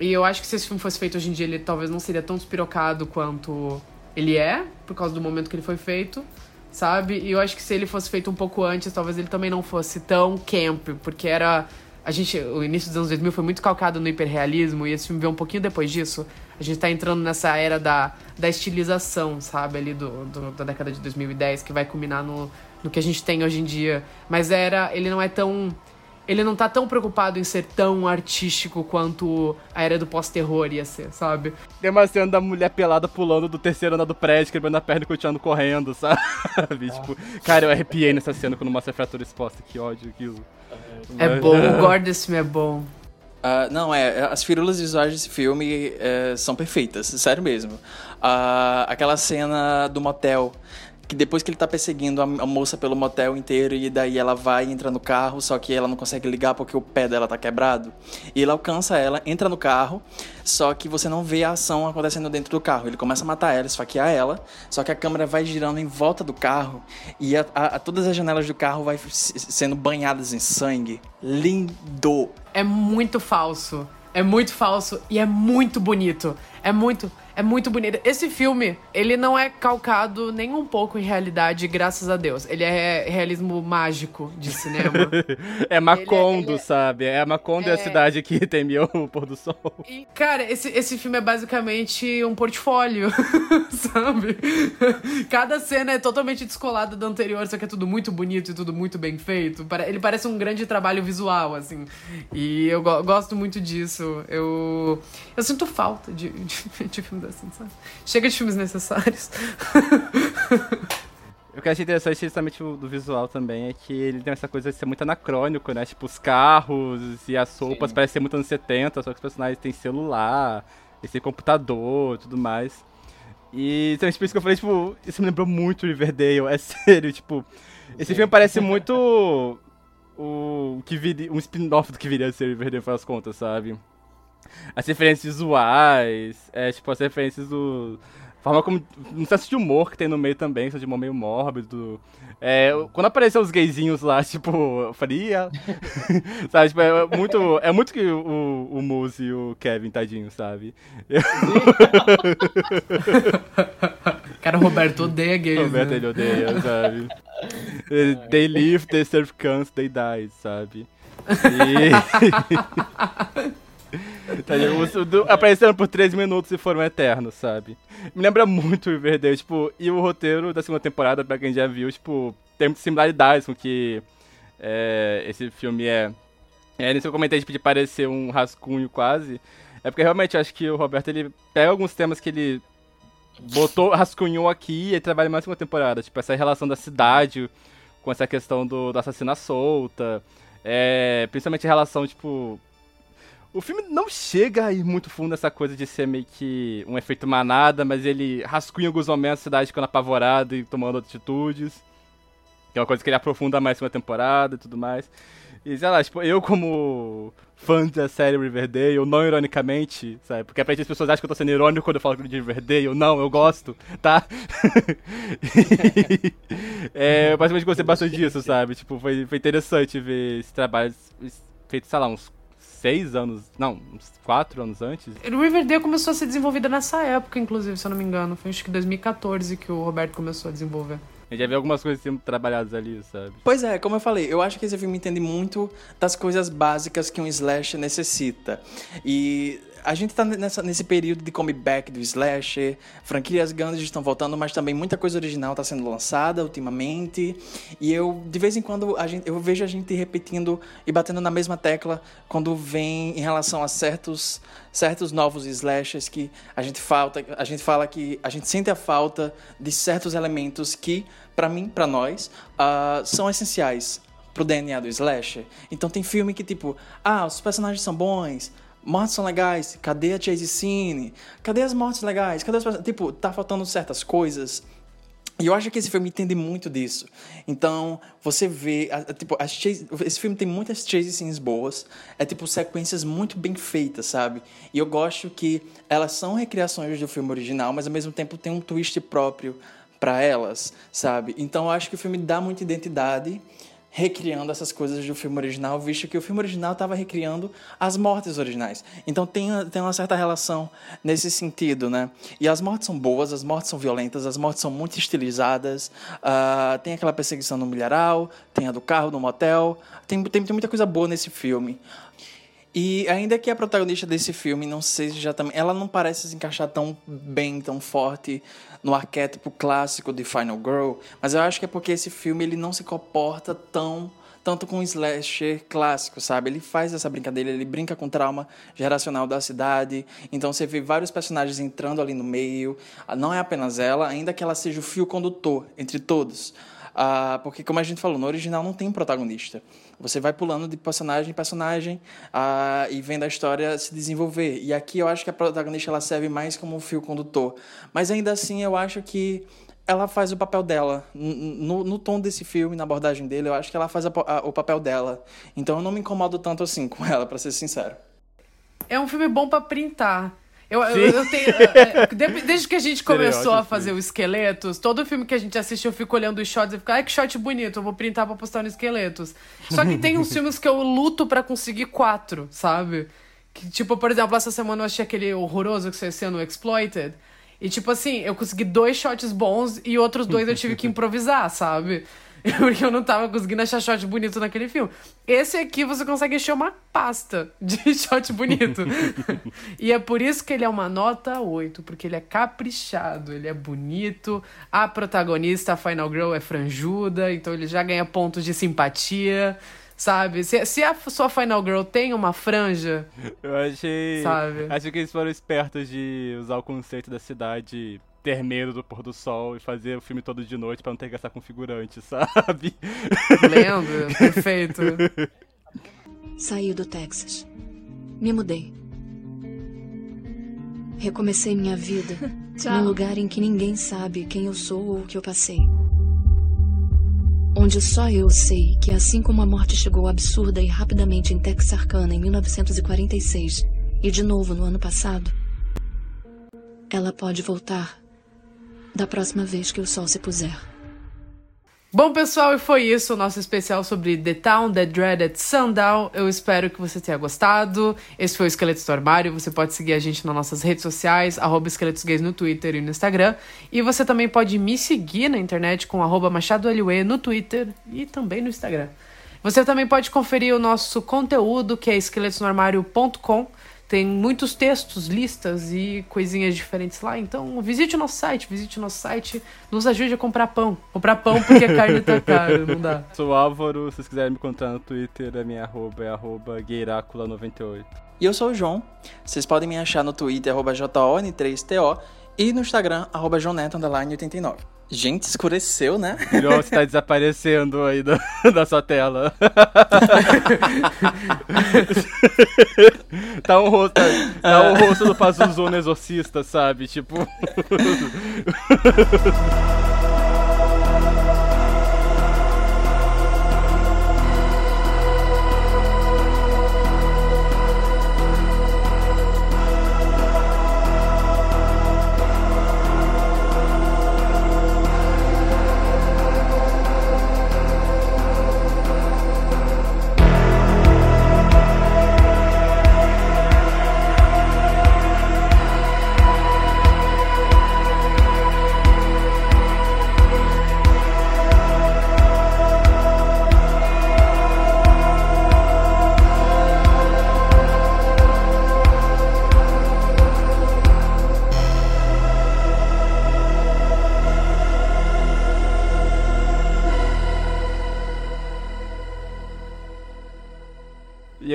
E eu acho que se esse filme fosse feito hoje em dia, ele talvez não seria tão despirocado quanto ele é, por causa do momento que ele foi feito, sabe? E eu acho que se ele fosse feito um pouco antes, talvez ele também não fosse tão camp, porque era. A gente, o início dos anos 2000 foi muito calcado no hiperrealismo, e esse filme veio um pouquinho depois disso. A gente tá entrando nessa era da, da estilização, sabe? Ali do, do- da década de 2010, que vai culminar no, no que a gente tem hoje em dia. Mas era. Ele não é tão. Ele não tá tão preocupado em ser tão artístico quanto a era do pós-terror ia ser, sabe? Tem uma cena da mulher pelada pulando do terceiro andar do prédio, quebrando a perna e continuando correndo, sabe? (laughs) Tipo, cara, eu arrepiei nessa cena quando mostra a fratura exposta. Que ódio aquilo. É bom, o (laughs) gore desse filme é bom. Ah, não, é, as firulas visuais desse filme é, são perfeitas, sério mesmo. Ah, aquela cena do motel, que depois que ele tá perseguindo a, a moça pelo motel inteiro e daí ela vai entra no carro, só que ela não consegue ligar porque o pé dela tá quebrado. E ele alcança ela, entra no carro, só que você não vê a ação acontecendo dentro do carro. Ele começa a matar ela, esfaquear ela, só que a câmera vai girando em volta do carro e a- a- todas as janelas do carro vai sendo banhadas em sangue. Lindo! É muito falso. É muito falso e é muito bonito. É muito, é muito bonito. Esse filme, ele não é calcado nem um pouco em realidade, graças a Deus. Ele é realismo mágico de cinema. (laughs) É Macondo, ele é- sabe? É Macondo é... a É. cidade que temeu (laughs) o pôr do sol. E, cara, esse, esse filme é basicamente um portfólio, (laughs) sabe? Cada cena é totalmente descolada da anterior, só que é tudo muito bonito e tudo muito bem feito. Ele parece um grande trabalho visual, assim. E eu go- gosto muito disso. Eu, eu sinto falta de, de, de filmes assim, sabe? Chega de filmes necessários. (laughs) O que eu achei interessante justamente o- do visual também é que ele tem essa coisa de ser muito anacrônico, né? Tipo, os carros e as roupas Sim. parecem ser muito anos 70, só que os personagens têm celular, esse computador e tudo mais. E então, tipo, isso que eu falei, tipo, isso me lembrou muito Riverdale, é (laughs) sério, tipo, esse filme parece muito o que viria, um spin-off do que viria a ser Riverdale, das contas, sabe? As referências visuais, é, tipo, as referências do. Forma como. Um senso de humor que tem no meio também, senso de humor meio mórbido. É, quando apareceu os gayzinhos lá, (laughs) tipo, eu falei, "Ih, (laughs) sabe, tipo, é muito. É muito que o, o Moose e o Kevin, tadinho, sabe? Eu, (laughs) Cara, o Roberto odeia gays. Roberto né? ele odeia, sabe? They live, they serve cans, they die, sabe? E... Tá ligado? Apareceram por 3 minutos e foram eternos, sabe? Me lembra muito o Riverdale, tipo, e o roteiro da segunda temporada, pra quem já viu, tipo, tem muitas similaridades com o que é, esse filme é. É nisso eu comentei, tipo, de parecer um rascunho quase. É porque realmente eu acho que o Roberto, ele pega alguns temas que ele botou, rascunhou aqui e trabalha mais segunda temporada. Tipo, essa relação da cidade com essa questão do, assassino à solta. É, principalmente a relação, tipo. O filme não chega a ir muito fundo nessa coisa de ser meio que um efeito manada, mas ele rascunha alguns momentos a cidade ficando apavorada e tomando atitudes. Que é uma coisa que ele aprofunda mais na temporada e tudo mais. E sei lá, tipo, eu como fã da série Riverdale, não ironicamente, sabe? Porque aparentemente as pessoas acham que eu tô sendo irônico quando eu falo de Riverdale. Não, eu gosto, tá? (laughs) é, eu basicamente gostei bastante disso, sabe? Tipo, foi, foi interessante ver esse trabalho feito, sei lá, uns seis anos, não, uns quatro anos antes. Riverdale começou a ser desenvolvida nessa época, inclusive, se eu não me engano. Foi acho que 2014 que o Roberto começou a desenvolver. A gente já vê algumas coisas sendo trabalhadas ali, sabe? Pois é, como eu falei, eu acho que esse filme entende muito das coisas básicas que um slash necessita. E a gente tá nessa, nesse período de comeback do slasher, franquias grandes estão voltando, mas também muita coisa original está sendo lançada ultimamente. E eu, de vez em quando, a gente, eu vejo a gente repetindo e batendo na mesma tecla quando vem em relação a certos, certos novos slashers que a gente falta, a gente fala que a gente sente a falta de certos elementos que, para mim, para nós, uh, são essenciais pro DNA do slasher. Então tem filme que tipo, ah, os personagens são bons, mortes são legais, cadê a Chase Cine? Cadê as mortes legais? Cadê as Tipo, tá faltando certas coisas. E eu acho que esse filme entende muito disso. Então, você vê, tipo, as chase, esse filme tem muitas chase scenes boas, é tipo sequências muito bem feitas, sabe? E eu gosto que elas são recriações do filme original, mas ao mesmo tempo tem um twist próprio para elas, sabe? Então, eu acho que o filme dá muita identidade recriando essas coisas do filme original, visto que o filme original estava recriando as mortes originais. Então tem, tem uma certa relação nesse sentido, né? E as mortes são boas, as mortes são violentas, as mortes são muito estilizadas. Uh, tem aquela perseguição no milharal, tem a do carro no motel, tem, tem, tem muita coisa boa nesse filme. E ainda que a protagonista desse filme não seja também. Ela não parece se encaixar tão bem, tão forte no arquétipo clássico de Final Girl, mas eu acho que é porque esse filme ele não se comporta tão tanto com o slasher clássico, sabe? Ele faz essa brincadeira, ele brinca com o trauma geracional da cidade. Então você vê vários personagens entrando ali no meio. Não é apenas ela, ainda que ela seja o fio condutor entre todos. Ah, porque, como a gente falou, no original não tem protagonista. Você vai pulando de personagem em personagem ah, e vendo a história se desenvolver. E aqui eu acho que a protagonista ela serve mais como um fio condutor. Mas ainda assim eu acho que ela faz o papel dela. No, no tom desse filme, na abordagem dele, eu acho que ela faz a, a, o papel dela. Então eu não me incomodo tanto assim (laughs) com ela, para ser sincero. É um filme bom para printar. Eu, eu, eu, tenho. (laughs) É, é, desde que a gente começou a fazer os esqueletos, todo filme que a gente assiste eu fico olhando os shots e fico, ai que shot bonito, eu vou printar pra postar no esqueletos. Só que tem (laughs) uns filmes que eu luto para conseguir quatro, sabe? Que, tipo, por exemplo, essa semana eu achei aquele horroroso que você sendo Exploited. E, tipo assim, eu consegui dois shots bons e outros dois eu tive que (laughs) improvisar, sabe? (laughs) Porque eu não tava conseguindo achar shot bonito naquele filme. Esse aqui você consegue encher uma pasta de (laughs) shot bonito. e é por isso que ele é uma nota 8, porque ele é caprichado, ele é bonito. A protagonista, a Final Girl, é franjuda, então ele já ganha pontos de simpatia. Sabe? Se, se a sua Final Girl tem uma franja. Eu achei. Sabe? Acho que eles foram espertos de usar o conceito da cidade ter medo do pôr do sol e fazer o filme todo de noite para não ter que gastar com figurante, (laughs) sabe? Lendo, perfeito. Saí do Texas. Me mudei. Recomecei minha vida (laughs) num lugar em que ninguém sabe quem eu sou ou o que eu passei. Onde só eu sei que, assim como a morte chegou absurda e rapidamente em Texarkana em 1946 e de novo no ano passado, ela pode voltar da próxima vez que o sol se puser. Bom, pessoal, e foi isso o nosso especial sobre The Town, The Dreaded Sundown. Eu espero que você tenha gostado. Esse foi o Esqueletos do Armário. Você pode seguir a gente nas nossas redes sociais, arroba Esqueletos Gays no Twitter e no Instagram. E você também pode me seguir na internet com arroba no Twitter e também no Instagram. Você também pode conferir o nosso conteúdo, que é esqueletosnoarmário.com. Tem muitos textos, listas e coisinhas diferentes lá. Então, visite o nosso site, visite o nosso site. Nos ajude a comprar pão. Comprar pão porque a carne tá cara, não dá. (laughs) Sou Álvaro, se vocês quiserem me contar no Twitter, a minha arroba é arroba 98 E eu sou o João. Vocês podem me achar no Twitter, arroba JON3TO e no Instagram, arroba 89 Gente, escureceu, né? João, você tá desaparecendo aí da, (laughs) da sua tela. (laughs) tá um rosto, tá um rosto do Pazuzu no Exorcista, sabe? Tipo... (laughs)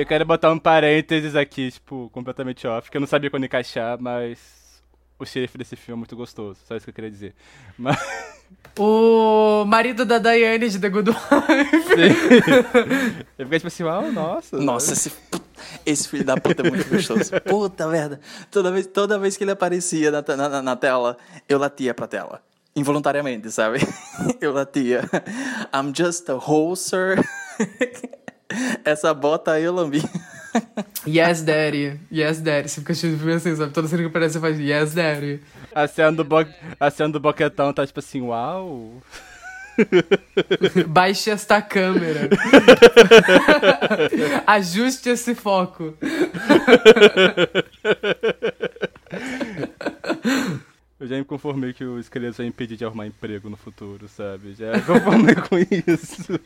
eu quero botar um parênteses aqui, tipo, completamente off, que eu não sabia quando encaixar, mas o xerife desse filme é muito gostoso. Só isso que eu queria dizer. Mas. (laughs) O marido da Diane de The Good Wife. (laughs) eu fiquei tipo assim, uau, nossa. Nossa, esse, esse filho da puta é muito gostoso. (laughs) Puta merda. Toda vez, toda vez que ele aparecia na, na, na tela, eu latia pra tela. Involuntariamente, sabe? Eu latia. I'm just a hoser. Essa bota aí eu lambi. Yes, daddy. Yes, daddy. Você fica tipo assim, sabe? Toda cena que aparece, você faz Yes, daddy. A cena do, bo... a cena do boquetão tá tipo assim, uau. (laughs) Baixe esta câmera. (laughs) Ajuste esse foco. (laughs) Eu já me conformei que o esqueleto vai impedir de arrumar emprego no futuro, sabe? Já me conformei com isso.